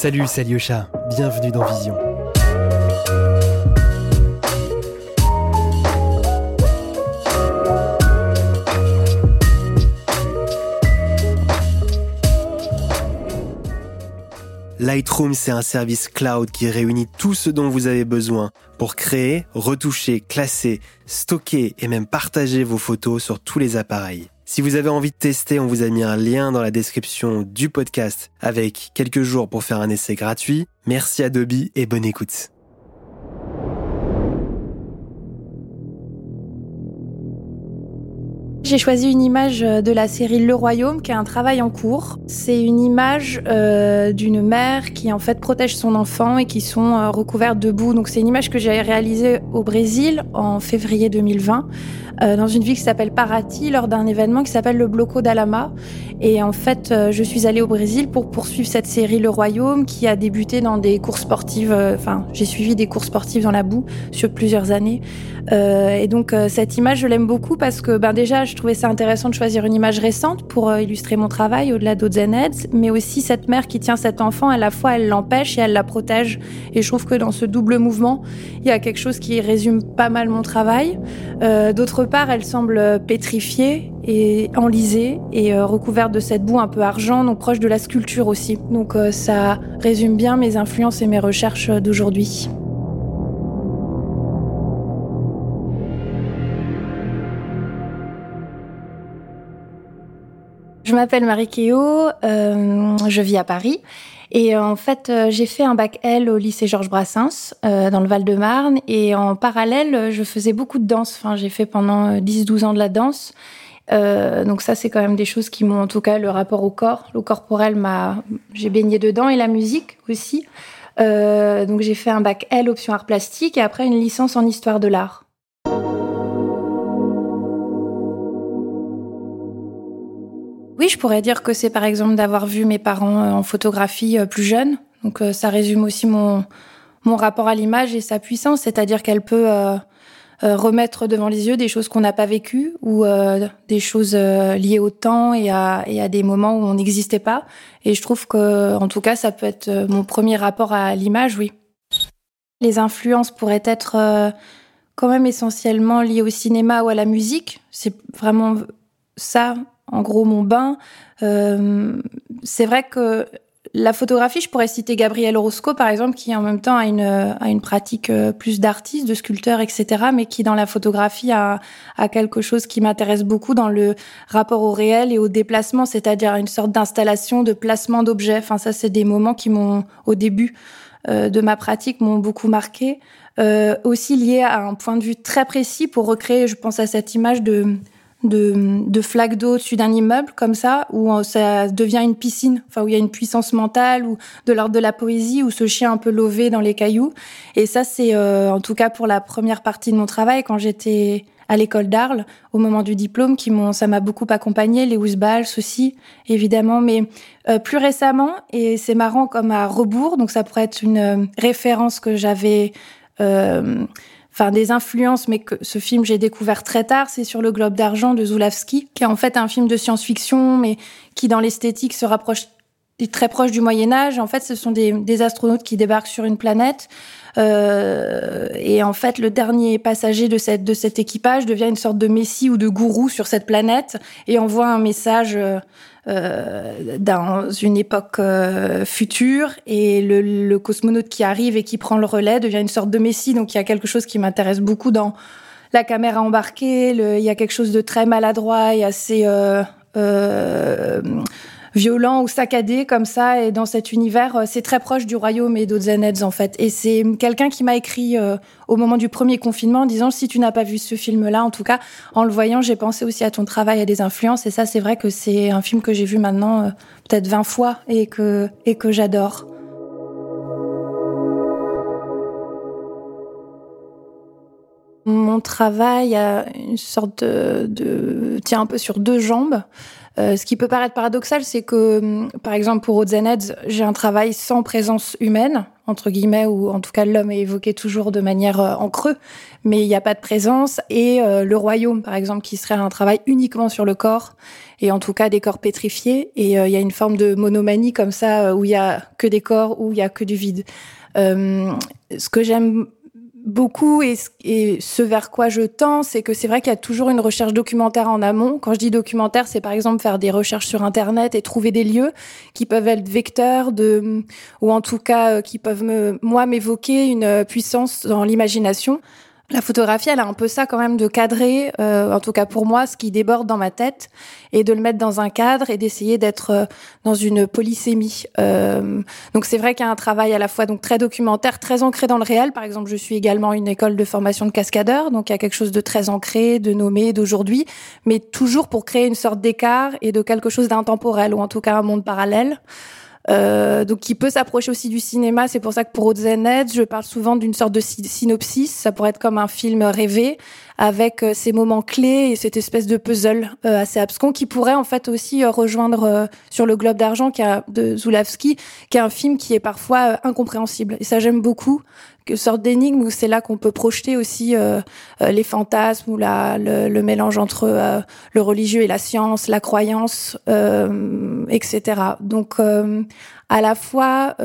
Salut, c'est Alyosha. Bienvenue dans Vision. Lightroom, c'est un service cloud qui réunit tout ce dont vous avez besoin pour créer, retoucher, classer, stocker et même partager vos photos sur tous les appareils. Si vous avez envie de tester, on vous a mis un lien dans la description du podcast avec quelques jours pour faire un essai gratuit. Merci Adobe et bonne écoute. J'ai choisi une image euh, de la série Le Royaume, qui est un travail en cours. C'est une image euh, d'une mère qui en fait protège son enfant et qui sont euh, recouvertes de boue. Donc c'est une image que j'ai réalisée au Brésil en février 2020, euh, dans une ville qui s'appelle Paraty, lors d'un événement qui s'appelle le Bloco d'Alama. Et en fait, je suis allée au Brésil pour poursuivre cette série Le Royaume, qui a débuté dans des courses sportives. Enfin, j'ai suivi des courses sportives dans la boue sur plusieurs années. Et donc cette image, je l'aime beaucoup parce que ben déjà, trouvais ça intéressant de choisir une image récente pour euh, illustrer mon travail au-delà d'autres mais aussi cette mère qui tient cet enfant, à la fois elle l'empêche et elle la protège. Et je trouve que dans ce double mouvement, il y a quelque chose qui résume pas mal mon travail. Euh, D'autre part, elle semble pétrifiée et enlisée et euh, recouverte de cette boue un peu argent, donc proche de la sculpture aussi. Donc ça résume bien mes influences et mes recherches d'aujourd'hui. Je m'appelle Marie Kéo, euh, je vis à Paris. Et euh, en fait, euh, j'ai fait un bac L au lycée Georges Brassens, euh, dans le Val-de-Marne. Et en parallèle, euh, je faisais beaucoup de danse. Enfin, j'ai fait pendant euh, 10-12 ans de la danse. Euh, donc ça, c'est quand même des choses qui m'ont, en tout cas, le rapport au corps, le corporel m'a, j'ai baigné dedans et la musique aussi. Euh, donc j'ai fait un bac L option art plastique et après une licence en histoire de l'art. Oui, je pourrais dire que c'est par exemple d'avoir vu mes parents euh, en photographie euh, plus jeunes. Donc euh, ça résume aussi mon, mon rapport à l'image et sa puissance, c'est-à-dire qu'elle peut remettre devant les yeux des choses qu'on n'a pas vécues ou des choses liées au temps et à, et à des moments où on n'existait pas. Et je trouve que, en tout cas, ça peut être mon premier rapport à l'image, oui. Les influences pourraient être quand même essentiellement liées au cinéma ou à la musique. C'est vraiment ça, en gros, mon bain. Euh, c'est vrai que la photographie, je pourrais citer Gabriel Orozco, par exemple, qui en même temps a une, a une pratique euh, plus d'artiste, de sculpteur, etc., mais qui dans la photographie a, a quelque chose qui m'intéresse beaucoup dans le rapport au réel et au déplacement, c'est-à-dire une sorte d'installation, de placement d'objets. Enfin, ça, c'est des moments qui m'ont, au début euh, de ma pratique, m'ont beaucoup marqué. Euh, aussi lié à un point de vue très précis pour recréer, je pense à cette image de de, de d'eau au-dessus d'un immeuble comme ça, où euh, ça devient une piscine, enfin où il y a une puissance mentale ou de l'ordre de la poésie, ou ce chien un peu lové dans les cailloux. Et ça, c'est euh, en tout cas pour la première partie de mon travail quand j'étais à l'école d'Arles au moment du diplôme, qui m'ont, ça m'a beaucoup accompagné, les Ousbals aussi, évidemment, mais euh, plus récemment, et c'est marrant comme à rebours, donc ça pourrait être une euh, référence que j'avais euh, enfin des influences, mais que ce film j'ai découvert très tard, c'est sur le Globe d'argent de Zulawski, qui est en fait un film de science-fiction, mais qui dans l'esthétique se rapproche est très proche du Moyen Âge. En fait, ce sont des, astronautes qui débarquent sur une planète. Euh, et en fait, le dernier passager de, cette, de cet équipage devient une sorte de messie ou de gourou sur cette planète et envoie un message euh, dans une époque euh, future. Et le, le cosmonaute qui arrive et qui prend le relais devient une sorte de messie. Donc, il y a quelque chose qui m'intéresse beaucoup dans la caméra embarquée. Il y a quelque chose de très maladroit et assez... Violent ou saccadé comme ça et dans cet univers euh, c'est très proche du royaume et Zeneds en fait. Et c'est quelqu'un qui m'a écrit euh, au moment du premier confinement en disant si tu n'as pas vu ce film là en tout cas en le voyant j'ai pensé aussi à ton travail à des influences et ça c'est vrai que c'est un film que j'ai vu maintenant euh, peut-être 20 fois et que et que j'adore mon travail a une sorte de, de tient un peu sur deux jambes euh, ce qui peut paraître paradoxal, c'est que, par exemple, pour Ozeneds, j'ai un travail sans présence humaine. entre guillemets, où en tout cas l'homme est évoqué toujours de manière en creux, mais il n'y a pas de présence. Et le royaume, par exemple, qui serait un travail uniquement sur le corps, et en tout cas des corps pétrifiés. Et il y a une forme de monomanie comme ça, où il y a que des corps, où il y a que du vide. ce que j'aime beaucoup et, ce vers quoi je tends, c'est que c'est vrai qu'il y a toujours une recherche documentaire en amont. Quand je dis documentaire, c'est par exemple faire des recherches sur Internet et trouver des lieux qui peuvent être vecteurs de, ou en tout cas euh, qui peuvent me, moi m'évoquer une puissance dans l'imagination. La photographie, elle a un peu ça quand même de cadrer, euh, en tout cas pour moi, ce qui déborde dans ma tête, et de le mettre dans un cadre et d'essayer d'être euh, dans une polysémie. Euh, donc c'est vrai qu'il y a un travail à la fois donc très documentaire, très ancré dans le réel. Par exemple, je suis également une école de formation de cascadeur, donc il y a quelque chose de très ancré, de nommé, d'aujourd'hui, mais toujours pour créer une sorte d'écart et de quelque chose d'intemporel ou en tout cas un monde parallèle. Euh, donc qui peut s'approcher aussi du cinéma. C'est pour ça que pour Zened, je parle souvent d'une sorte de synopsis. Ça pourrait être comme un film rêvé avec euh, ces moments clés et cette espèce de puzzle euh, assez abscon qui pourrait en fait aussi euh, rejoindre sur le Globe d'argent de Zulawski, qui est un film qui est parfois incompréhensible. Et ça j'aime beaucoup une sorte d'énigme où c'est là qu'on peut projeter aussi les fantasmes ou la, le, le mélange entre le religieux et la science, la croyance, etc. Donc à la fois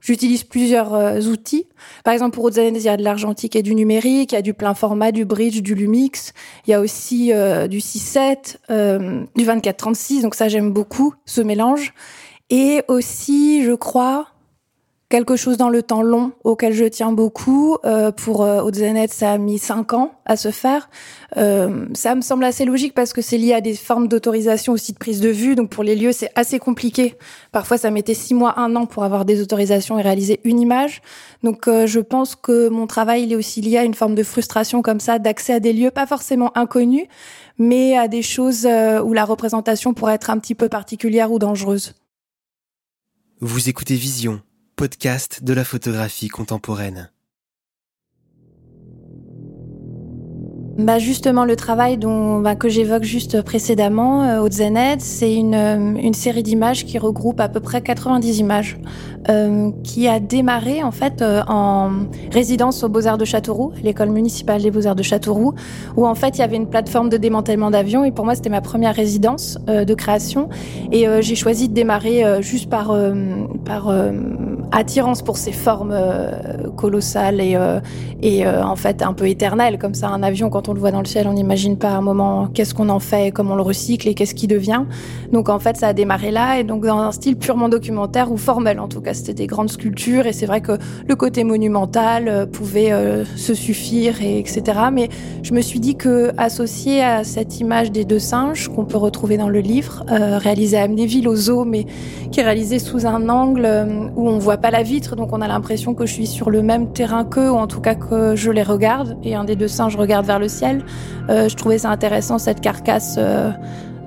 J'utilise plusieurs euh, outils. Par exemple, pour Odzanez, il y a de l'argentique et du numérique, il y a du plein format, du bridge, du lumix. Il y a aussi euh, du 6-7, euh, du 24-36. Donc ça, j'aime beaucoup ce mélange. Et aussi, je crois, quelque chose dans le temps long auquel je tiens beaucoup. Euh, pour euh, ça a mis cinq ans à se faire. Euh, ça me semble assez logique parce que c'est lié à des formes d'autorisation aussi de prise de vue. Donc pour les lieux, c'est assez compliqué. Parfois, ça mettait six mois, un an pour avoir des autorisations et réaliser une image. Donc euh, je pense que mon travail, il est aussi lié à une forme de frustration comme ça, d'accès à des lieux pas forcément inconnus, mais à des choses euh, où la représentation pourrait être un petit peu particulière ou dangereuse. Vous écoutez Vision podcast de la photographie contemporaine. Bah justement, le travail dont, bah, que j'évoque juste précédemment euh, au Zened, c'est une, euh, une série d'images qui regroupe à peu près 90 images, euh, qui a démarré en fait euh, en résidence aux Beaux-Arts de Châteauroux, l'école municipale des Beaux-Arts de Châteauroux, où en fait il y avait une plateforme de démantèlement d'avions et pour moi c'était ma première résidence de création et j'ai choisi de démarrer juste par par attirance pour ces formes colossales et et en fait un peu éternelles comme ça un avion quand on le voit dans le ciel, on n'imagine pas un moment qu'est-ce qu'on en fait, comment on le recycle et qu'est-ce qui devient. Donc en fait, ça a démarré là et donc dans un style purement documentaire ou formel en tout cas. C'était des grandes sculptures et c'est vrai que le côté monumental euh, pouvait euh, se suffire et etc. Mais je me suis dit que associé à cette image des deux singes qu'on peut retrouver dans le livre, euh, réalisé à Amnéville au zoo, mais qui est réalisé sous un angle où on voit pas la vitre, donc on a l'impression que je suis sur le même terrain qu'eux ou en tout cas que je les regarde et un des deux singes regarde vers le ciel. Je trouvais ça intéressant cette carcasse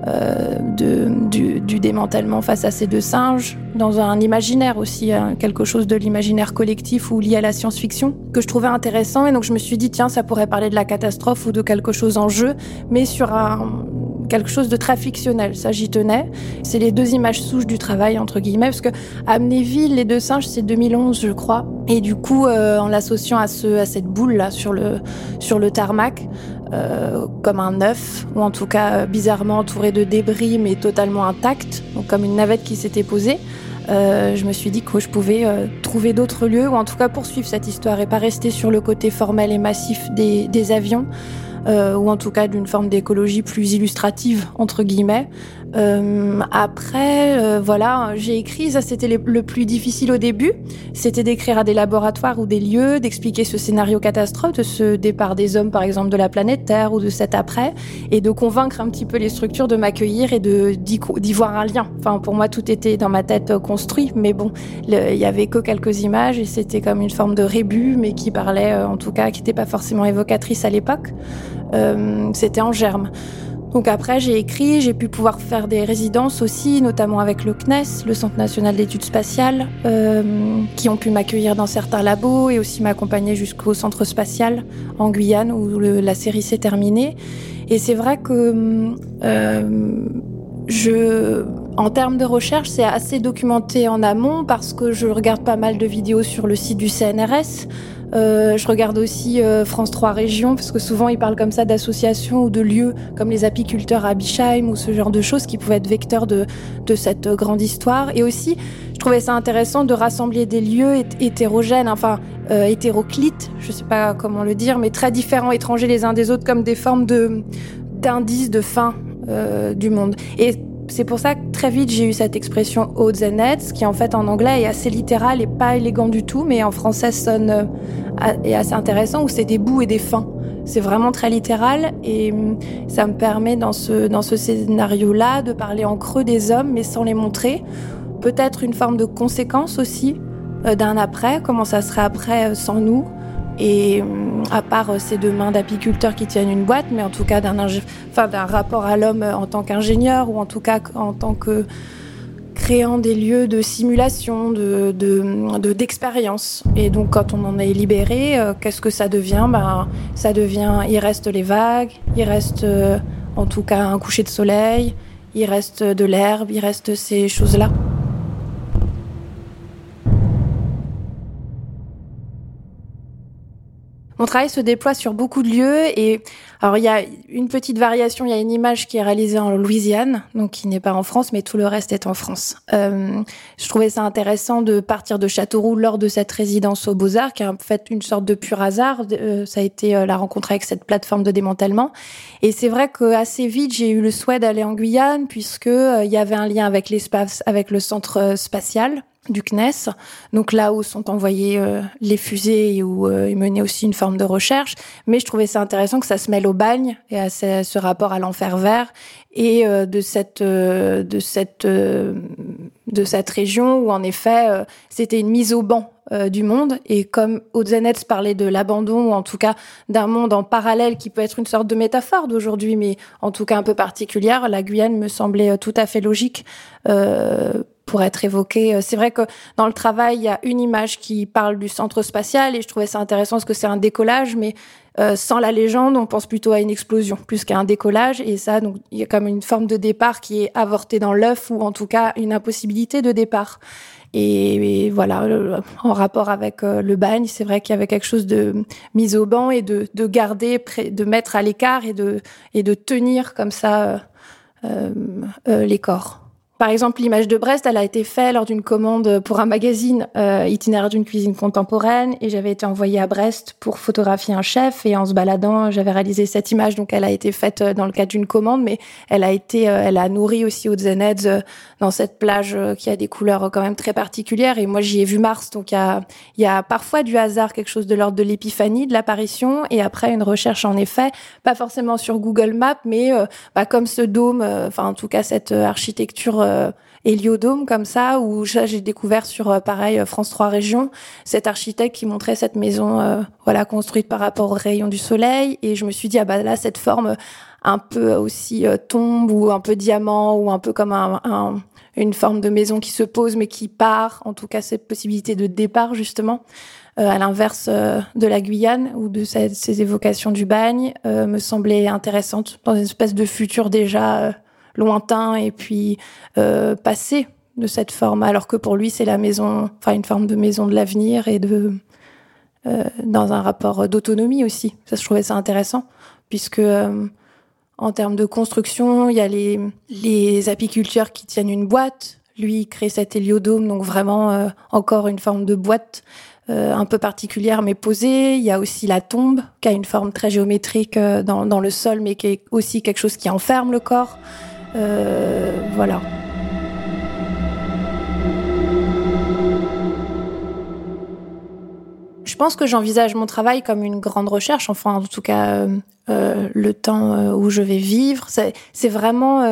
euh, de, du, du, démantèlement face à ces deux singes, dans un imaginaire aussi, hein, quelque chose de l'imaginaire collectif ou lié à la science-fiction, que je trouvais intéressant. Et donc je me suis dit, tiens, ça pourrait parler de la catastrophe ou de quelque chose en jeu, mais sur un, quelque chose de très fictionnel. Ça, j'y tenais. C'est les deux images souches du travail, entre guillemets, parce que Amnéville, les deux singes, c'est 2011, je crois. Et du coup, euh, en l'associant à, ce, à cette boule-là sur le, sur le tarmac, euh, comme un œuf, ou en tout cas euh, bizarrement entouré de débris, mais totalement intact, donc comme une navette qui s'était posée. Euh, je me suis dit que je pouvais euh, trouver d'autres lieux, ou en tout cas poursuivre cette histoire et pas rester sur le côté formel et massif des, des avions, euh, ou en tout cas d'une forme d'écologie plus illustrative, entre guillemets. Euh, après, euh, voilà, j'ai écrit, ça c'était le plus difficile au début, c'était d'écrire à des laboratoires ou des lieux, d'expliquer ce scénario catastrophe, de ce départ des hommes par exemple de la planète Terre ou de cet après, et de convaincre un petit peu les structures de m'accueillir et de d'y voir un lien. Enfin, pour moi, tout était dans ma tête euh, construit, mais bon, il y avait que quelques images et c'était comme une forme de rébut, mais qui parlait, en tout cas, qui n'était pas forcément évocatrice à l'époque. Euh, c'était en germe. Donc après, j'ai écrit, j'ai pu pouvoir faire des résidences aussi, notamment avec le CNES, le Centre national d'études spatiales, euh, qui ont pu m'accueillir dans certains labos et aussi m'accompagner jusqu'au centre spatial en Guyane où la série s'est terminée. Et c'est vrai que euh, je En termes de recherche, c'est assez documenté en amont parce que je regarde pas mal de vidéos sur le site du CNRS. Euh, je regarde aussi euh, France 3 Régions, parce que souvent ils parlent comme ça d'associations ou de lieux comme les apiculteurs à Bischheim ou ce genre de choses qui pouvaient être vecteurs de, de cette grande histoire. Et aussi, je trouvais ça intéressant de rassembler des lieux hétérogènes, enfin euh, hétéroclites, je sais pas comment le dire, mais très différents, étrangers les uns des autres, comme des formes de d'indices de fin euh, du monde. C'est pour ça que très vite j'ai eu cette expression odds and ends, qui en fait en anglais est assez littéral et pas élégant du tout, mais en français sonne euh, est assez intéressant où c'est des bouts et des fins. C'est vraiment très littéral et hum, ça me permet dans ce dans ce scénario-là de parler en creux des hommes mais sans les montrer. Peut-être une forme de conséquence aussi euh, d'un après, comment ça serait après euh, sans nous. Et hum, à part euh, ces deux mains d'apiculteurs qui tiennent une boîte, mais en tout cas d'un rapport à l'homme en tant qu'ingénieur ou en tout cas en tant que créant des lieux de simulation, de, de, d'expérience. Et donc quand on en est libéré, euh, qu'est-ce que ça devient? Ben, Ça devient, il reste les vagues, il reste euh, en tout cas un coucher de soleil, il reste de l'herbe, il reste ces choses-là. Mon travail se déploie sur beaucoup de lieux et alors il y a une petite variation, il y a une image qui est réalisée en Louisiane, donc qui n'est pas en France, mais tout le reste est en France. Euh, je trouvais ça intéressant de partir de Châteauroux lors de cette résidence aux Beaux-Arts, qui en fait une sorte de pur hasard. Euh, ça a été euh, la rencontre avec cette plateforme de démantèlement. Et c'est vrai que assez vite, j'ai eu le souhait d'aller en Guyane, puisque il y avait un lien avec l'espace, avec le centre spatial du CNES, donc là où sont envoyées euh, les fusées et où euh, est menée aussi une forme de recherche. Mais je trouvais ça intéressant que ça se mêle au bagne et à ce, rapport à l'enfer vert et euh, de cette de cette de cette région où en effet c'était une mise au banc du monde et comme Ozenetz parlait de l'abandon ou en tout cas d'un monde en parallèle qui peut être une sorte de métaphore d'aujourd'hui mais en tout cas un peu particulière, la Guyane me semblait tout à fait logique pour être évoqué. Euh, c'est vrai que dans le travail, il y a une image qui parle du centre spatial et je trouvais ça intéressant parce que c'est un décollage, mais euh, sans la légende, on pense plutôt à une explosion plus qu'à un décollage. Et ça, donc, il y a comme une forme de départ qui est avortée dans l'œuf ou en tout cas une impossibilité de départ. Et, voilà, en rapport avec euh, le bagne, c'est vrai qu'il y avait quelque chose de mise au banc et de, de garder, de mettre à l'écart et de, et de tenir comme ça euh, les corps. Par exemple, l'image de Brest, elle a été faite lors d'une commande pour un magazine euh, itinéraire d'une cuisine contemporaine et j'avais été envoyée à Brest pour photographier un chef et en se baladant, j'avais réalisé cette image. Donc, elle a été faite euh, dans le cadre d'une commande, mais elle a été, euh, elle a nourri aussi aux Zeneds euh, dans cette plage qui a des couleurs quand même très particulières. Et moi, j'y ai vu Mars, donc il y a, y a parfois du hasard, quelque chose de l'ordre de l'épiphanie, de l'apparition, et après une recherche en effet, pas forcément sur Google Maps, mais bah, comme ce dôme, enfin en tout cas cette architecture euh, héliodôme comme ça, où j'ai découvert sur euh, pareil euh, France 3 Régions cet architecte qui montrait cette maison voilà construite par rapport aux rayons du soleil, et je me suis dit ah bah là cette forme un peu aussi tombe ou un peu diamant ou un peu comme un, une forme de maison qui se pose mais qui part, en tout cas cette possibilité de départ justement. à l'inverse de la Guyane ou de ces, évocations du bagne, me semblait intéressante dans une espèce de futur déjà lointain et puis euh, passé de cette forme, alors que pour lui c'est la maison, enfin une forme de maison de l'avenir et de euh, dans un rapport d'autonomie aussi. Ça, je trouvais ça intéressant puisque euh, en termes de construction, il y a les, les apiculteurs qui tiennent une boîte. Lui, il crée cet héliodôme, donc vraiment encore une forme de boîte un peu particulière mais posée. Il y a aussi la tombe qui a une forme très géométrique dans le sol, mais qui est aussi quelque chose qui enferme le corps. Euh, voilà. Je pense que j'envisage mon travail comme une grande recherche, enfin en tout cas euh, euh, le temps où je vais vivre. C'est vraiment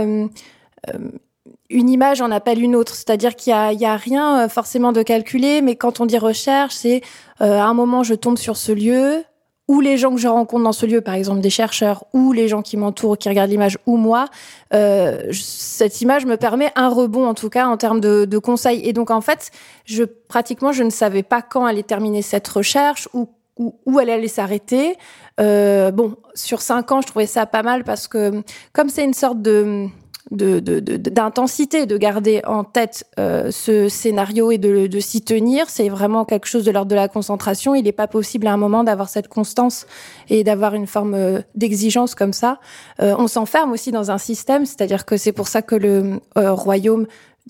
une image en appelle une autre, c'est-à-dire qu'il y a, rien forcément de calculé, mais quand on dit recherche, c'est à un moment je tombe sur ce lieu, ou les gens que je rencontre dans ce lieu, par exemple des chercheurs, ou les gens qui m'entourent, qui regardent l'image, ou moi, euh, cette image me permet un rebond en tout cas en termes de, conseils. Et donc en fait, je pratiquement je ne savais pas quand allait terminer cette recherche ou où, elle allait s'arrêter. Euh, bon, sur cinq ans, je trouvais ça pas mal parce que comme c'est une sorte de d'intensité, de, garder en tête euh, ce scénario et de, de s'y tenir. C'est vraiment quelque chose de l'ordre de la concentration. Il n'est pas possible à un moment d'avoir cette constance et d'avoir une forme euh, d'exigence comme ça. Euh, on s'enferme aussi dans un système, c'est-à-dire que c'est pour ça que le royaume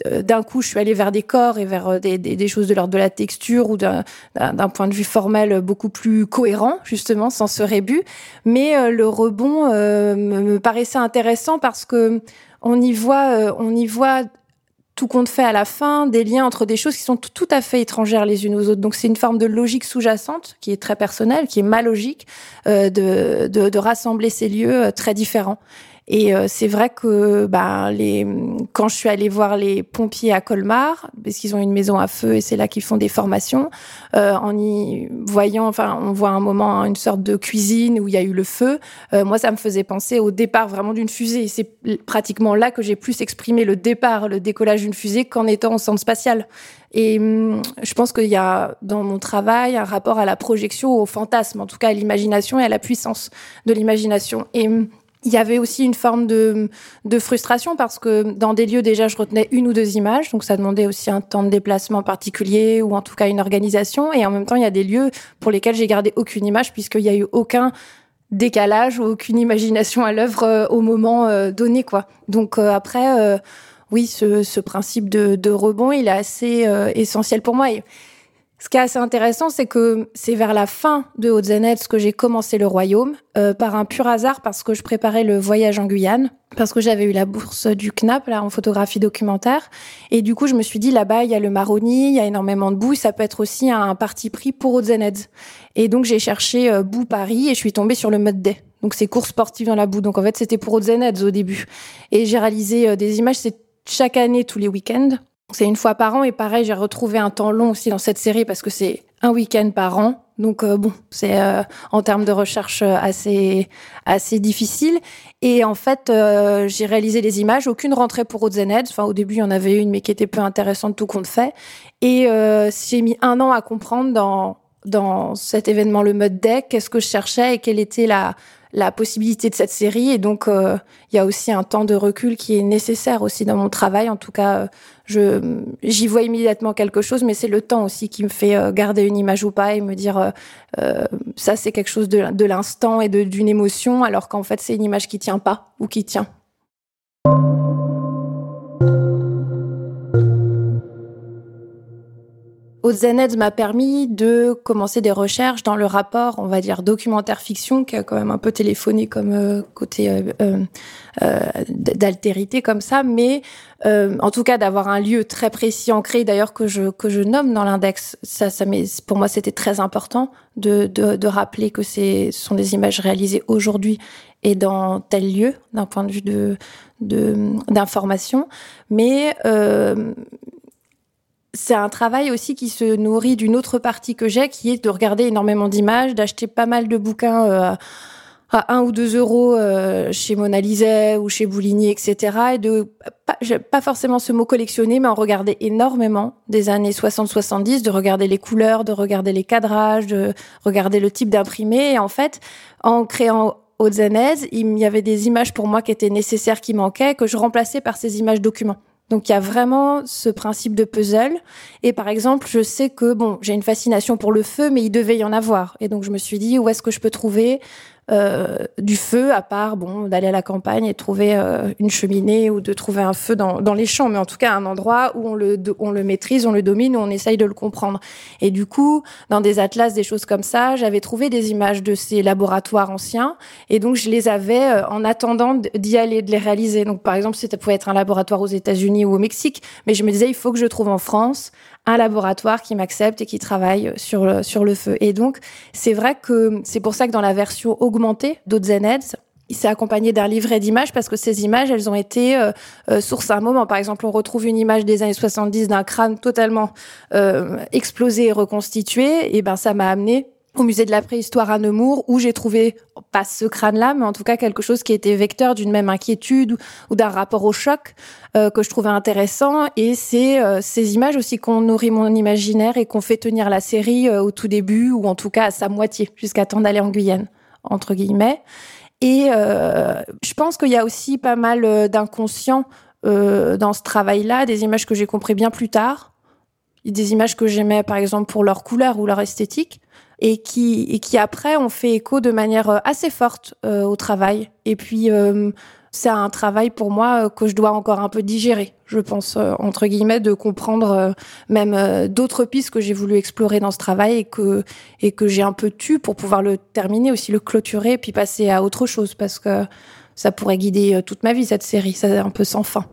d'un coup, je suis allée vers des corps et vers des, des, choses de l'ordre de la texture ou d'un point de vue formel beaucoup plus cohérent, justement, sans ce rébut. Mais le rebond me paraissait intéressant parce que on y voit, euh, on y voit tout compte fait à la fin, des liens entre des choses qui sont tout à fait étrangères les unes aux autres. Donc c'est une forme de logique sous-jacente qui est très personnelle, qui est ma logique, euh, de, de, rassembler ces lieux euh, très différents. Et euh, c'est vrai que bah, les, quand je suis allée voir les pompiers à Colmar, parce qu'ils ont une maison à feu et c'est là qu'ils font des formations, euh, en y voyant, enfin, on voit un moment une sorte de cuisine où il y a eu le feu. Euh, moi, ça me faisait penser au départ vraiment d'une fusée. C'est pratiquement là que j'ai plus exprimé le départ, le décollage d'une fusée qu'en étant au centre spatial. Et hum, je pense qu'il y a dans mon travail un rapport à la projection, au fantasme, en tout cas à l'imagination et à la puissance de l'imagination. Et hum, il y avait aussi une forme de, de, frustration parce que dans des lieux déjà je retenais une ou deux images, donc ça demandait aussi un temps de déplacement particulier ou en tout cas une organisation. Et en même temps, il y a des lieux pour lesquels j'ai gardé aucune image puisqu'il n'y a eu aucun décalage ou aucune imagination à l'œuvre euh, au moment euh, donné, quoi. Donc euh, après, oui, ce, ce, principe de, de, rebond, il est assez essentiel pour moi. Et ce qui est assez intéressant, c'est que c'est vers la fin de Haute-Zenetz que j'ai commencé le royaume, euh, par un pur hasard, parce que je préparais le voyage en Guyane, parce que j'avais eu la bourse du CNAP, là, en photographie documentaire. Et du coup, je me suis dit, là-bas, il y a le Maroni, il y a énormément de boue, ça peut être aussi un parti pris pour Haute-Zenetz. Et donc, j'ai cherché euh, boue Paris et je suis tombée sur le Mud Day. Donc, c'est course sportive dans la boue. Donc, en fait, c'était pour Haute-Zenetz au début. Et j'ai réalisé euh, des images, c'est chaque année, tous les week-ends. C'est une fois par an et pareil, j'ai retrouvé un temps long aussi dans cette série parce que c'est un week-end par an. Donc euh, bon, c'est euh, en termes de recherche euh, assez assez difficile. Et en fait, j'ai réalisé les images. Aucune rentrée pour Haute-Zened. Enfin, au début, il y en avait une, mais qui était peu intéressante, tout compte fait. Et j'ai mis un an à comprendre dans dans cet événement le mode deck, qu'est-ce que je cherchais et quelle était la la possibilité de cette série. Et donc, euh, il y a aussi un temps de recul qui est nécessaire aussi dans mon travail. En tout cas, euh, je j'y vois immédiatement quelque chose, mais c'est le temps aussi qui me fait euh, garder une image ou pas et me dire ça c'est quelque chose de, de l'instant et d'une émotion, alors qu'en fait c'est une image qui tient pas ou qui tient. Zened m'a permis de commencer des recherches dans le rapport, on va dire, documentaire-fiction, qui a quand même un peu téléphoné comme euh, côté euh, euh, d'altérité comme ça, mais en tout cas d'avoir un lieu très précis ancré, d'ailleurs que je que je nomme dans l'index. Ça, ça pour moi, c'était très important de, de, de rappeler que c'est ce sont des images réalisées aujourd'hui et dans tel lieu, d'un point de vue de d'information, mais c'est un travail aussi qui se nourrit d'une autre partie que j'ai, qui est de regarder énormément d'images, d'acheter pas mal de bouquins euh, à 1 ou 2 euros euh, chez Mona ou chez Bouligny, etc. Et de pas, pas forcément ce mot collectionner, mais en regarder énormément des années 60-70, de regarder les couleurs, de regarder les cadrages, de regarder le type d'imprimé. Et en fait, en créant Zenez, il y avait des images pour moi qui étaient nécessaires, qui manquaient, que je remplaçais par ces images documents. Donc il y a vraiment ce principe de puzzle. Et par exemple, je sais que bon, j'ai une fascination pour le feu, mais il devait y en avoir. Et donc je me suis dit où est-ce que je peux trouver euh, du feu, à part bon d'aller à la campagne et trouver euh, une cheminée ou de trouver un feu dans, dans les champs, mais en tout cas un endroit où on le on le maîtrise, on le domine, où on essaye de le comprendre. Et du coup, dans des atlas, des choses comme ça, j'avais trouvé des images de ces laboratoires anciens, et donc je les avais euh, en attendant d'y aller, de les réaliser. Donc par exemple, ça pouvait être un laboratoire aux États-Unis ou au Mexique, mais je me disais il faut que je trouve en France un laboratoire qui m'accepte et qui travaille sur le, sur le feu. Et donc, c'est vrai que c'est pour ça que dans la version augmentée d'Ozeneds, il s'est accompagné d'un livret d'images parce que ces images, elles ont été euh, euh, source à un moment. Par exemple, on retrouve une image des années 70 d'un crâne totalement euh, explosé et reconstitué. Et ben, ça m'a amené au musée de la préhistoire à Nemours où j'ai trouvé pas ce crâne-là, mais en tout cas quelque chose qui était vecteur d'une même inquiétude ou, d'un rapport au choc euh, que je trouvais intéressant. Et c'est euh, ces images aussi qu'on nourrit mon imaginaire et qu'on fait tenir la série euh, au tout début ou en tout cas à sa moitié jusqu'à temps d'aller en Guyane entre guillemets. Et je pense qu'il y a aussi pas mal d'inconscient dans ce travail-là, des images que j'ai compris bien plus tard, des images que j'aimais par exemple pour leur couleur ou leur esthétique, et qui, et qui après ont fait écho de manière assez forte au travail. Et puis c'est un travail pour moi euh, que je dois encore un peu digérer, je pense, euh, entre guillemets, de comprendre euh, même d'autres pistes que j'ai voulu explorer dans ce travail et que, et que j'ai un peu tu pour pouvoir le terminer, aussi le clôturer, puis passer à autre chose, parce que ça pourrait guider toute ma vie, cette série, c'est un peu sans fin.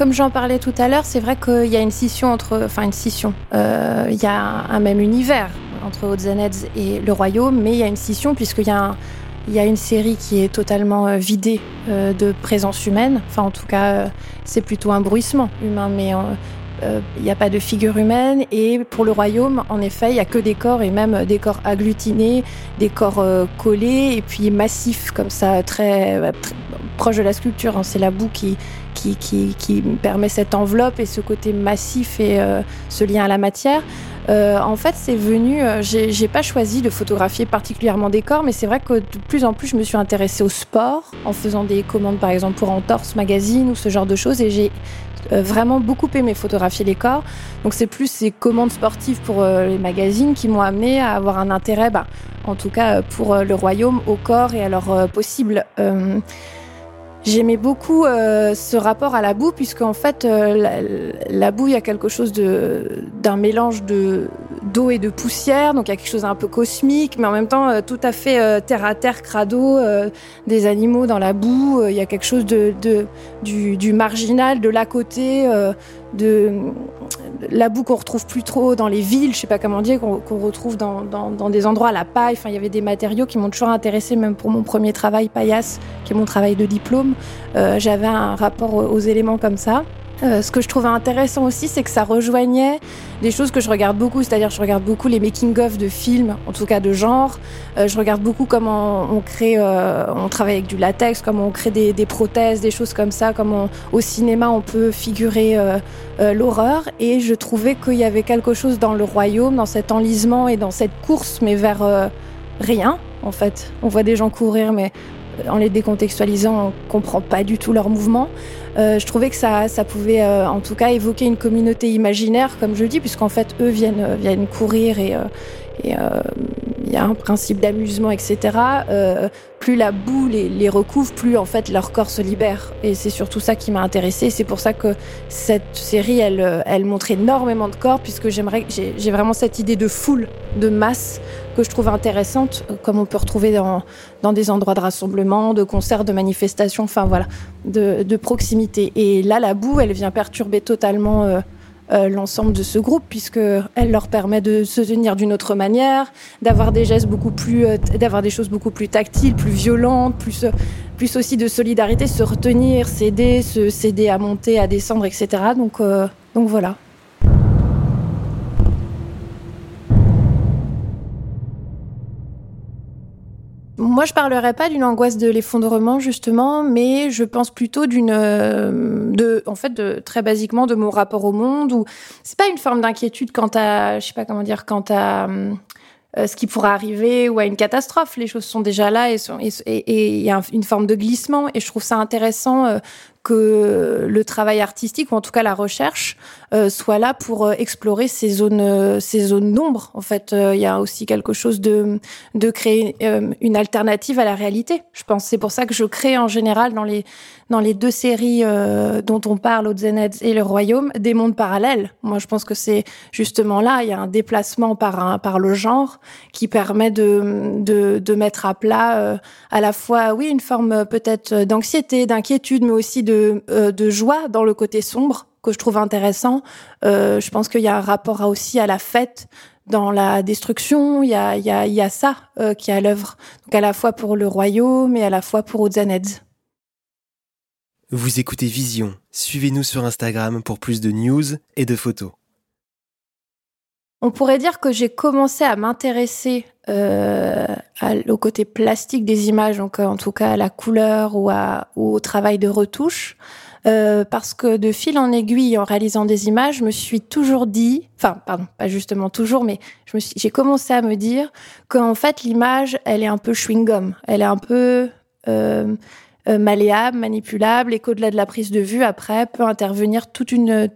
Comme j'en parlais tout à l'heure, c'est vrai qu'il y a une scission entre, enfin une scission, il y a un même univers entre Haute-Zenedz et le royaume, mais il y a une scission puisqu'il y a il y a une série qui est totalement euh, vidée euh, de présence humaine. Enfin, en tout cas, euh, c'est plutôt un bruissement humain, mais il n'y a pas de figure humaine. Et pour le royaume, en effet, il n'y a que des corps et même des corps agglutinés, des corps collés et puis massifs, comme ça, très, très proche de la sculpture. Hein. C'est la boue qui, qui, qui, qui, permet cette enveloppe et ce côté massif et ce lien à la matière. Euh, en fait, c'est venu. Euh, j'ai pas choisi de photographier particulièrement des corps, mais c'est vrai que de plus en plus, je me suis intéressée au sport en faisant des commandes, par exemple pour Entorse Magazine ou ce genre de choses, et j'ai euh, vraiment beaucoup aimé photographier les corps. Donc c'est plus ces commandes sportives pour les magazines qui m'ont amené à avoir un intérêt, bah, en tout cas pour le royaume, au corps et à leur possible J'aimais beaucoup euh, ce rapport à la boue, puisque en fait, euh, la, boue, il y a quelque chose d'un mélange de d'eau et de poussière, donc il y a quelque chose d'un peu cosmique, mais en même temps euh, tout à fait terre à terre, crado, des animaux dans la boue. Il y a quelque chose de, de du, du, marginal, de l'à côté, de la boue qu'on retrouve plus trop dans les villes, je sais pas comment dire, qu'on retrouve dans, dans, des endroits la paille. Enfin, il y avait des matériaux qui m'ont toujours intéressé, même pour mon premier travail paillasse, qui est mon travail de diplôme. Euh, j'avais un rapport aux éléments comme ça. Euh, ce que je trouvais intéressant aussi, c'est que ça rejoignait des choses que je regarde beaucoup, c'est-à-dire je regarde beaucoup les making-of de films, en tout cas de genre. Euh, je regarde beaucoup comment on, crée, euh, on travaille avec du latex, comment on crée des, des prothèses, des choses comme ça, comment au cinéma on peut figurer l'horreur. Et je trouvais qu'il y avait quelque chose dans le royaume, dans cet enlisement et dans cette course, mais vers rien en fait. On voit des gens courir, mais en les décontextualisant, on comprend pas du tout leur mouvement. Euh, je trouvais que ça, ça pouvait euh, en tout cas évoquer une communauté imaginaire, comme je dis, puisqu'en fait, eux viennent, euh, viennent courir et, et il y a un principe d'amusement, etc. Euh, plus la boue les, les, recouvre, plus en fait leur corps se libère. Et c'est surtout ça qui m'a intéressée. C'est pour ça que cette série, elle, elle montre énormément de corps, puisque j'aimerais, j'ai vraiment cette idée de foule, de masse que je trouve intéressante, comme on peut retrouver dans, dans des endroits de rassemblement, de concerts, de manifestations, enfin voilà, de, de proximité. Et là, la boue, elle vient perturber totalement. Euh, euh, l'ensemble de ce groupe puisque elle leur permet de se tenir d'une autre manière, d'avoir des gestes beaucoup plus, euh, d'avoir des choses beaucoup plus tactiles, plus violentes, plus, euh, plus aussi de solidarité, se retenir, s'aider, se s'aider à monter, à descendre, etc. Donc, donc voilà. Moi, je parlerai pas d'une angoisse de l'effondrement justement, mais je pense plutôt d'une, euh, de, en fait, de très basiquement de mon rapport au monde. Ou c'est pas une forme d'inquiétude quant à, je sais pas comment dire, quant à euh, ce qui pourrait arriver ou à une catastrophe. Les choses sont déjà là et il y a une forme de glissement. Et je trouve ça intéressant euh, que le travail artistique ou en tout cas la recherche euh, soit là pour euh, explorer ces zones euh, ces zones d'ombre en fait. Il y a aussi quelque chose de de créer une alternative à la réalité je pense. C'est pour ça que je crée en général dans les dans les deux séries dont on parle Haute-Zenedz et le royaume des mondes parallèles. Moi je pense que c'est justement là il y a un déplacement par un par le genre qui permet de de, de mettre à plat à la fois oui une forme peut-être d'anxiété d'inquiétude mais aussi de euh, de, joie dans le côté sombre que je trouve intéressant. Euh, je pense qu'il y a un rapport aussi à la fête dans la destruction. Il y a, il y a, il y a ça euh, qui est à l'œuvre. Donc à la fois pour le royaume et à la fois pour Odzanedz. Vous écoutez Vision. Suivez-nous sur Instagram pour plus de news et de photos. On pourrait dire que j'ai commencé à m'intéresser euh, au côté plastique des images, donc en tout cas à la couleur ou, au travail de retouche, euh, parce que de fil en aiguille, en réalisant des images, je me suis toujours dit, enfin, pardon, pas justement toujours, mais j'ai commencé à me dire qu'en fait, l'image, elle est un peu chewing-gum, elle est un peu euh, euh, malléable, manipulable, et qu'au-delà de la prise de vue, après, peut intervenir toute une,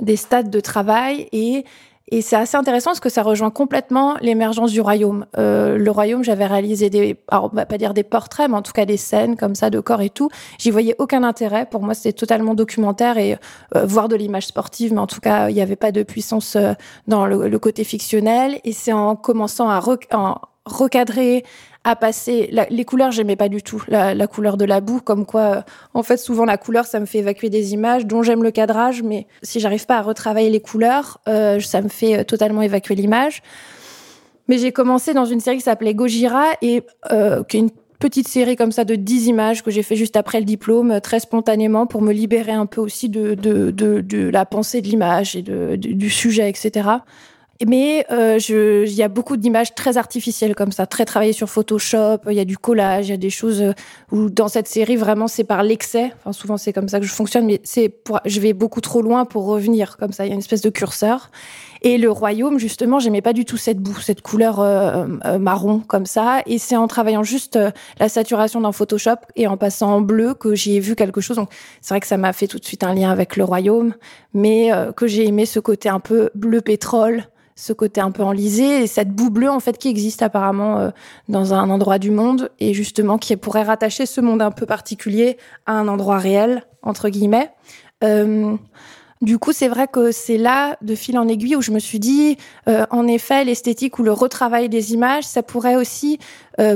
des stades de travail et et c'est assez intéressant parce que ça rejoint complètement l'émergence du royaume. Euh, le royaume, j'avais réalisé des, alors on va pas dire des portraits, mais en tout cas des scènes comme ça de corps et tout. J'y voyais aucun intérêt. Pour moi, c'était totalement documentaire et euh, voir de l'image sportive, mais en tout cas, il n'y avait pas de puissance euh, dans le, le, côté fictionnel. Et c'est en commençant à en recadrer à passer. les couleurs, j'aimais pas du tout. La, couleur de la boue, comme quoi, euh, en fait, souvent la couleur, ça me fait évacuer des images dont j'aime le cadrage, mais si j'arrive pas à retravailler les couleurs, euh, ça me fait euh, totalement évacuer l'image. Mais j'ai commencé dans une série qui s'appelait Gojira et qui est une petite série comme ça de 10 images que j'ai fait juste après le diplôme, très spontanément, pour me libérer un peu aussi de, de, de, la pensée de l'image et de, du sujet, etc. Mais euh, il y a beaucoup d'images très artificielles comme ça, très travaillées sur Photoshop. Il y a du collage, il y a des choses euh, où dans cette série vraiment c'est par l'excès. Enfin souvent c'est comme ça que je fonctionne, mais c'est pour, je vais beaucoup trop loin pour revenir comme ça. Il y a une espèce de curseur. Et le royaume, justement, j'aimais pas du tout cette boue, cette couleur euh, euh, marron comme ça. Et c'est en travaillant juste la saturation dans Photoshop et en passant en bleu que j'ai vu quelque chose. Donc c'est vrai que ça m'a fait tout de suite un lien avec le royaume, mais que j'ai aimé ce côté un peu bleu pétrole ce côté un peu enlisé et cette boue bleue en fait qui existe apparemment euh, dans un endroit du monde et justement qui pourrait rattacher ce monde un peu particulier à un endroit réel entre guillemets. Euh, du coup, c'est vrai que c'est là, de fil en aiguille, où je me suis dit, euh, en effet, l'esthétique ou le retravail des images, ça pourrait aussi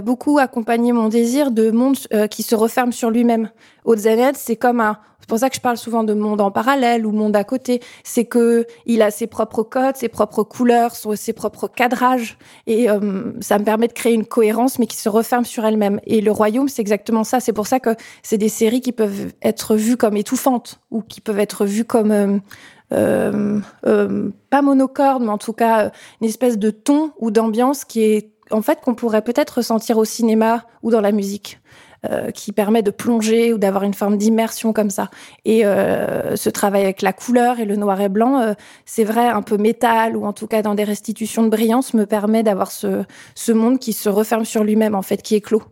beaucoup accompagner mon désir de monde qui se referme sur lui-même. Haute c'est comme un, c'est pour ça que je parle souvent de monde en parallèle ou monde à côté. C'est que il a ses propres codes, ses propres couleurs, ses propres cadrages, et euh, ça me permet de créer une cohérence, mais qui se referme sur elle-même. Et le royaume, c'est exactement ça. C'est pour ça que c'est des séries qui peuvent être vues comme étouffantes ou qui peuvent être vues comme euh, euh, euh pas monocorde, mais en tout cas une espèce de ton ou d'ambiance qui est en fait qu'on pourrait peut-être ressentir au cinéma ou dans la musique. Euh, qui permet de plonger ou d'avoir une forme d'immersion comme ça. Et euh, ce travail avec la couleur et le noir et blanc, euh, c'est vrai, un peu métal ou en tout cas dans des restitutions de brillance, me permet d'avoir ce, ce monde qui se referme sur lui-même, en fait, qui est clos.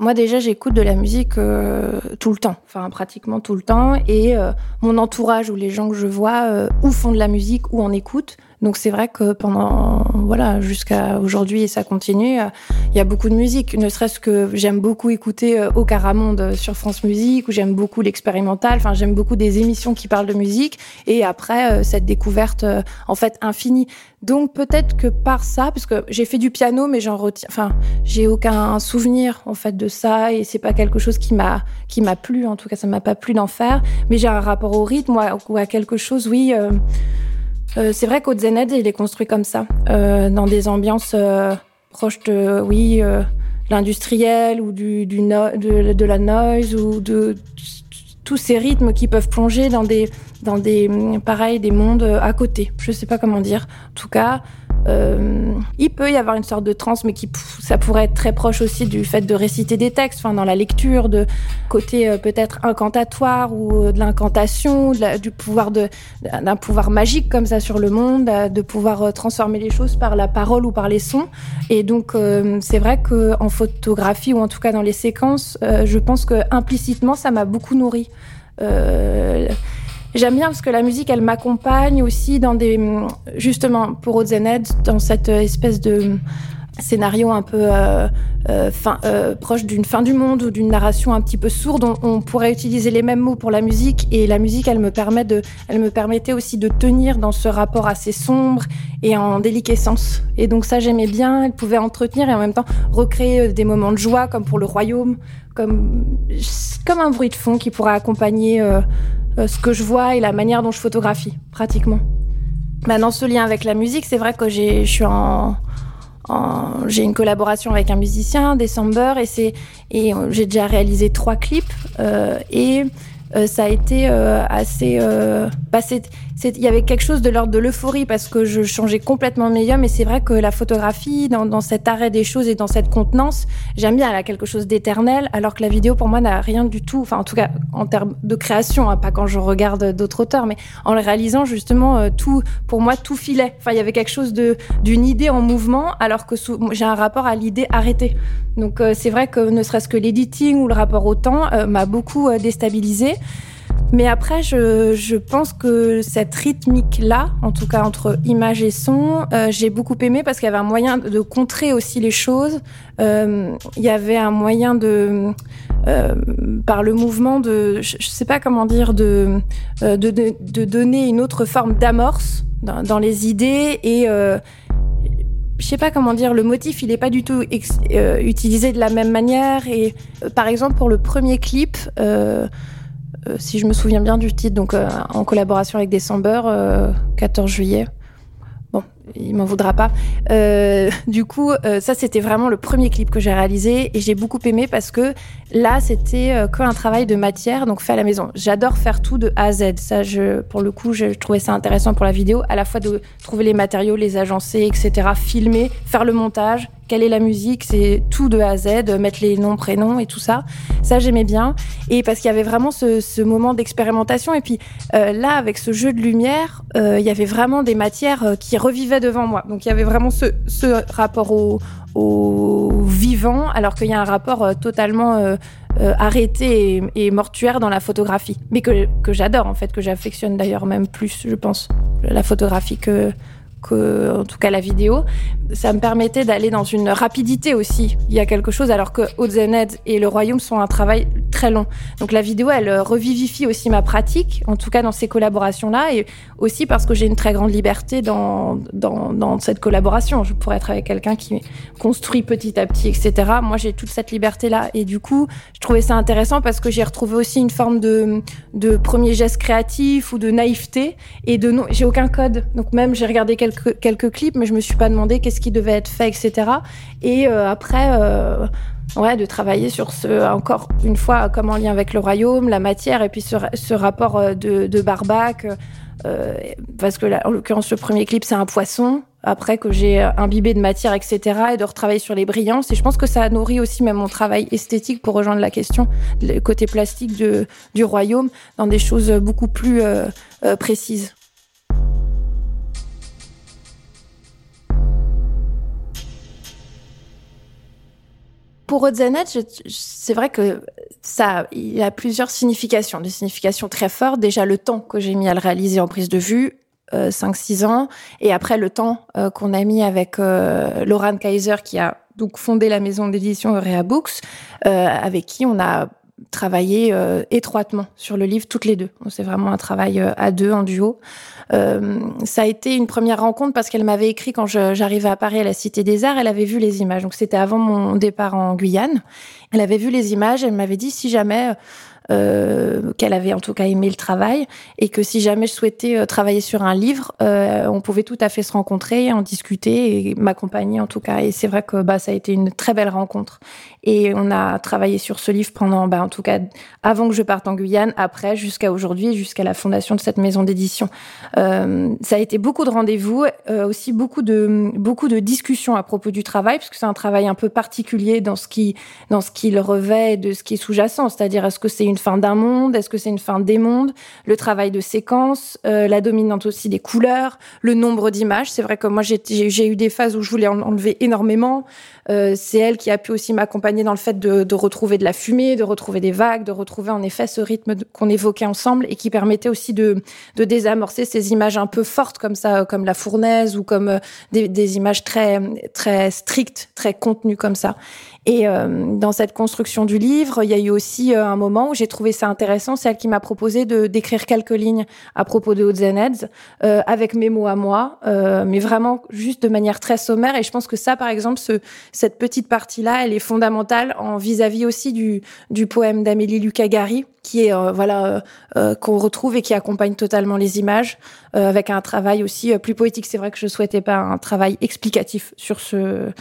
Moi déjà j'écoute de la musique tout le temps, enfin pratiquement tout le temps, et mon entourage ou les gens que je vois ou font de la musique ou en écoutent, donc c'est vrai que pendant voilà jusqu'à aujourd'hui et ça continue, il y a beaucoup de musique. Ne serait-ce que j'aime beaucoup écouter euh, Au Caramonde sur France Musique ou j'aime beaucoup l'expérimental. Enfin j'aime beaucoup des émissions qui parlent de musique et après euh, cette découverte euh, en fait infinie. Donc peut-être que par ça, parce que j'ai fait du piano, mais j'en retiens, enfin j'ai aucun souvenir en fait de ça et c'est pas quelque chose qui m'a qui m'a plu. En tout cas ça m'a pas plu d'en faire. Mais j'ai un rapport au rythme ou à, quelque chose, oui. Euh, c'est vrai qu'au Zened, il est construit comme ça, euh, dans des ambiances euh, proches de, oui, l'industriel ou de, la noise ou de tous ces rythmes qui peuvent plonger dans des, dans des, pareil, des mondes à côté. Je sais pas comment dire. En tout cas, euh, il peut y avoir une sorte de transe, mais qui ça pourrait être très proche aussi du fait de réciter des textes, enfin dans la lecture, de côté euh, peut-être incantatoire ou euh, de l'incantation, du pouvoir d'un pouvoir magique comme ça sur le monde, de pouvoir transformer les choses par la parole ou par les sons. Et donc c'est vrai que en photographie ou en tout cas dans les séquences, je pense que implicitement ça m'a beaucoup nourri. J'aime bien parce que la musique, elle m'accompagne aussi dans des, justement, pour Ozened, dans cette espèce de scénario un peu euh, euh, fin, euh, proche d'une fin du monde ou d'une narration un petit peu sourde. On, on, pourrait utiliser les mêmes mots pour la musique et la musique, elle me permet de, elle me permettait aussi de tenir dans ce rapport assez sombre et en déliquescence. Et donc ça, j'aimais bien. Elle pouvait entretenir et en même temps recréer des moments de joie, comme pour le royaume, comme comme un bruit de fond qui pourrait accompagner euh, ce que je vois et la manière dont je photographie, pratiquement. Maintenant, ce lien avec la musique, c'est vrai que j'ai, je suis en, j'ai une collaboration avec un musicien, December, et c'est, et j'ai déjà réalisé trois clips, euh, ça a été assez. Bah, il y avait quelque chose de l'ordre de l'euphorie parce que je changeais complètement de médium. Et c'est vrai que la photographie, dans, dans, cet arrêt des choses et dans cette contenance, j'aime bien, elle a quelque chose d'éternel, alors que la vidéo, pour moi, n'a rien du tout. Enfin, en tout cas, en termes de création, hein, pas quand je regarde d'autres auteurs, mais en le réalisant, justement, euh, tout, pour moi, tout filait. Enfin, il y avait quelque chose de d'une idée en mouvement, alors que j'ai un rapport à l'idée arrêtée. Donc, euh, c'est vrai que ne serait-ce que l'editing ou le rapport au temps euh, m'a beaucoup déstabilisée. Mais après, je, pense que cette rythmique-là, en tout cas entre image et son, euh, j'ai beaucoup aimé parce qu'il y avait un moyen de contrer aussi les choses. Euh, il y avait un moyen de, euh, par le mouvement de, je, sais pas comment dire, de, de, donner une autre forme d'amorce dans, les idées et je sais pas comment dire, le motif, il est pas du tout utilisé de la même manière. Et par exemple, pour le premier clip, si je me souviens bien du titre, donc euh, en collaboration avec December, 14 euh, juillet. Bon, il m'en voudra pas. du coup, ça c'était vraiment le premier clip que j'ai réalisé et j'ai beaucoup aimé parce que là c'était que un travail de matière, donc fait à la maison. J'adore faire tout de A à Z. Ça, pour le coup, je trouvais ça intéressant pour la vidéo, à la fois de trouver les matériaux, les agencer, etc., filmer, faire le montage quelle est la musique, c'est tout de A à Z, mettre les noms, prénoms et tout ça. Ça, j'aimais bien. Et parce qu'il y avait vraiment ce, moment d'expérimentation. Et puis euh, là, avec ce jeu de lumière, euh, il y avait vraiment des matières euh, qui revivaient devant moi. Donc il y avait vraiment ce, rapport au, vivant, alors qu'il y a un rapport totalement arrêté et, mortuaire dans la photographie. Mais que, que j'adore, en fait, que j'affectionne d'ailleurs même plus, je pense, la photographie que en tout cas la vidéo, ça me permettait d'aller dans une rapidité aussi. Il y a quelque chose, alors que Ozened et Le Royaume sont un travail très long. Donc la vidéo, elle revivifie aussi ma pratique, en tout cas dans ces collaborations-là, et aussi parce que j'ai une très grande liberté dans, dans, dans cette collaboration. Je pourrais être avec quelqu'un qui construit petit à petit, etc. Moi, j'ai toute cette liberté-là. Et du coup, je trouvais ça intéressant parce que j'ai retrouvé aussi une forme de, de premier geste créatif ou de naïveté. Et de non, j'ai aucun code. Donc même, j'ai regardé quelques quelques, clips, mais je me suis pas demandé qu'est-ce qui devait être fait, etc. Et euh, après, euh, ouais, de travailler sur ce, encore une fois, comme en lien avec le royaume, la matière, et puis ce, rapport euh, de, de Barbac, parce que là, en l'occurrence, le premier clip, c'est un poisson. Après que j'ai imbibé de matière, etc., et de retravailler sur les brillances. Et je pense que ça a nourri aussi même mon travail esthétique pour rejoindre la question, le côté plastique de, du royaume, dans des choses beaucoup plus précises. Pour Rodzanet, c'est vrai que ça, il a plusieurs significations, des significations très fortes. Déjà, le temps que j'ai mis à le réaliser en prise de vue, euh, 5-6 ans, et après le temps euh, qu'on a mis avec euh, Laurent Kaiser, qui a donc fondé la maison d'édition Eurea Books, euh, avec qui on a travaillé euh, étroitement sur le livre toutes les deux. C'est vraiment un travail euh, à deux en duo. Euh, ça a été une première rencontre parce qu'elle m'avait écrit quand j'arrivais à Paris à la Cité des Arts. Elle avait vu les images. Donc c'était avant mon départ en Guyane. Elle avait vu les images. Elle m'avait dit si jamais euh, qu'elle avait en tout cas aimé le travail et que si jamais je souhaitais euh, travailler sur un livre, euh, on pouvait tout à fait se rencontrer, en discuter et m'accompagner en tout cas. Et c'est vrai que bah, ça a été une très belle rencontre. Et on a travaillé sur ce livre pendant, bah, en tout cas, avant que je parte en Guyane, après, jusqu'à aujourd'hui, jusqu'à la fondation de cette maison d'édition. Euh, ça a été beaucoup de rendez-vous, euh, aussi beaucoup de beaucoup de discussions à propos du travail, parce que c'est un travail un peu particulier dans ce qui dans ce qu'il revêt de ce qui est sous-jacent. C'est-à-dire, est-ce que c'est une fin d'un monde? Est-ce que c'est une fin des mondes? Le travail de séquence, euh, la dominante aussi des couleurs, le nombre d'images. C'est vrai que moi, j'ai eu des phases où je voulais en enlever énormément. Euh, c'est elle qui a pu aussi m'accompagner dans le fait de, de, retrouver de la fumée, de retrouver des vagues, de retrouver en effet ce rythme qu'on évoquait ensemble et qui permettait aussi de, de, désamorcer ces images un peu fortes comme ça, comme la fournaise ou comme euh, des, des images très très strictes, très contenues comme ça. Et euh, dans cette construction du livre, il y a eu aussi euh, un moment où j'ai trouvé ça intéressant, c'est elle qui m'a proposé de d'écrire quelques lignes à propos de Hotzenheads, euh, avec mes mots à moi, mais vraiment juste de manière très sommaire. Et je pense que ça, par exemple, ce, cette petite partie-là, elle est fondamentale en vis-à-vis aussi du, du poème d'Amélie Lucas-Gary, qui est euh, voilà qu'on retrouve et qui accompagne totalement les images, avec un travail aussi plus poétique. C'est vrai que je souhaitais pas un travail explicatif sur ce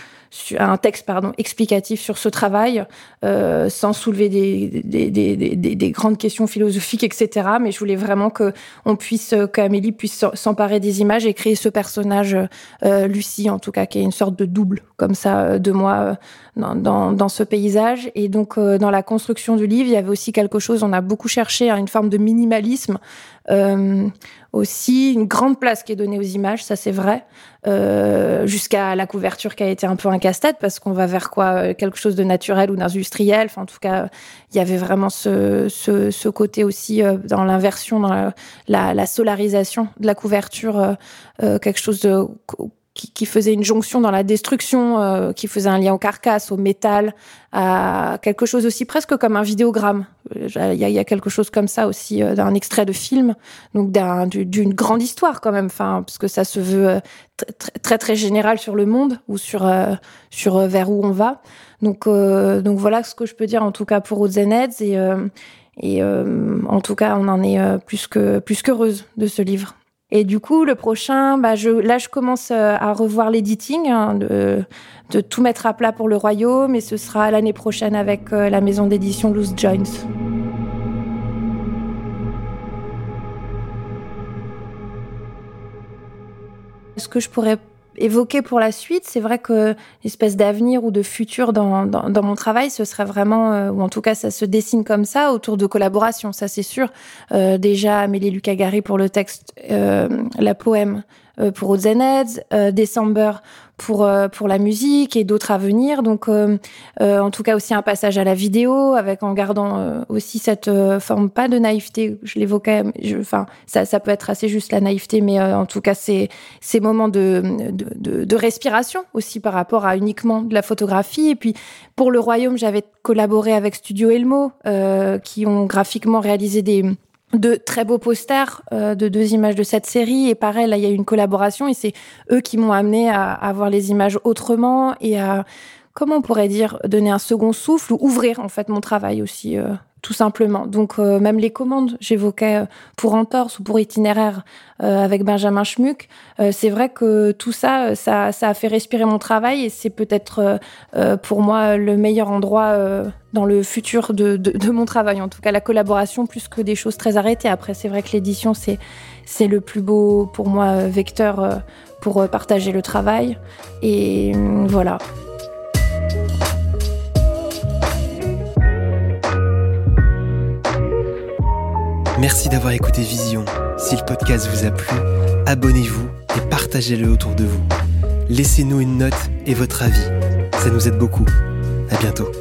un texte pardon explicatif sur ce travail euh, sans soulever des, des, des, des, grandes questions philosophiques, etc. Mais je voulais vraiment que on puisse, qu'Amélie puisse s'emparer des images et créer ce personnage, Lucie en tout cas, qui est une sorte de double comme ça de moi dans, dans, dans, ce paysage. Et donc dans la construction du livre, il y avait aussi quelque chose. On a beaucoup cherché à une forme de minimalisme. Euh, aussi une grande place qui est donnée aux images, ça c'est vrai, euh, jusqu'à la couverture qui a été un peu un casse-tête parce qu'on va vers quoi euh, quelque chose de naturel ou d'industriel. Enfin, en tout cas, il y avait vraiment ce, ce, ce côté aussi euh, dans l'inversion, dans la, la, solarisation de la couverture, euh, euh quelque chose de qui, qui, faisait une jonction dans la destruction, euh, qui faisait un lien au carcasse, au métal, à quelque chose aussi presque comme un vidéogramme. Euh, il y a, y a, quelque chose comme ça aussi euh, d'un extrait de film, donc d'une grande histoire quand même, enfin parce que ça se veut euh, très, très très général sur le monde ou sur sur vers où on va. Donc donc voilà ce que je peux dire en tout cas pour Odds et et en tout cas on en est plus que plus qu'heureuse de ce livre. Et du coup, le prochain, bah, là, je commence euh, à revoir l'editing, hein, de, tout mettre à plat pour le royaume, et ce sera l'année prochaine avec euh, la maison d'édition Loose Joints. Ce que je pourrais évoquer pour la suite, c'est vrai que l'espèce d'avenir ou de futur dans, dans, mon travail, ce serait vraiment, euh, ou en tout cas ça se dessine comme ça, autour de collaboration, ça c'est sûr. Euh, déjà Amélie Lucas-Gary pour le texte, euh, la poème pour Ozeneds, euh, December pour euh, pour la musique et d'autres à venir. Donc, en tout cas aussi un passage à la vidéo avec en gardant aussi cette forme pas de naïveté. Je l'évoquais. Enfin, ça ça peut être assez juste la naïveté, mais en tout cas c'est ces moments de, de, de de respiration aussi par rapport à uniquement de la photographie. Et puis pour le royaume, j'avais collaboré avec Studio Elmo qui ont graphiquement réalisé des de très beaux posters euh, de deux images de cette série. Et pareil là il y a une collaboration et c'est eux qui m'ont amené à, à, voir les images autrement et à comment on pourrait dire donner un second souffle ou ouvrir en fait mon travail aussi euh, tout simplement. Donc euh, même les commandes, j'évoquais euh, pour entorse ou pour itinéraire euh, avec Benjamin Schmuck, c'est vrai que tout ça, ça, ça a fait respirer mon travail et c'est peut-être pour moi le meilleur endroit dans le futur de, de, de, mon travail. En tout cas, la collaboration plus que des choses très arrêtées. Après, c'est vrai que l'édition, c'est c'est le plus beau pour moi vecteur pour partager le travail et voilà. Merci d'avoir écouté Vision. Si le podcast vous a plu, abonnez-vous et partagez-le autour de vous. Laissez-nous une note et votre avis. Ça nous aide beaucoup. À bientôt.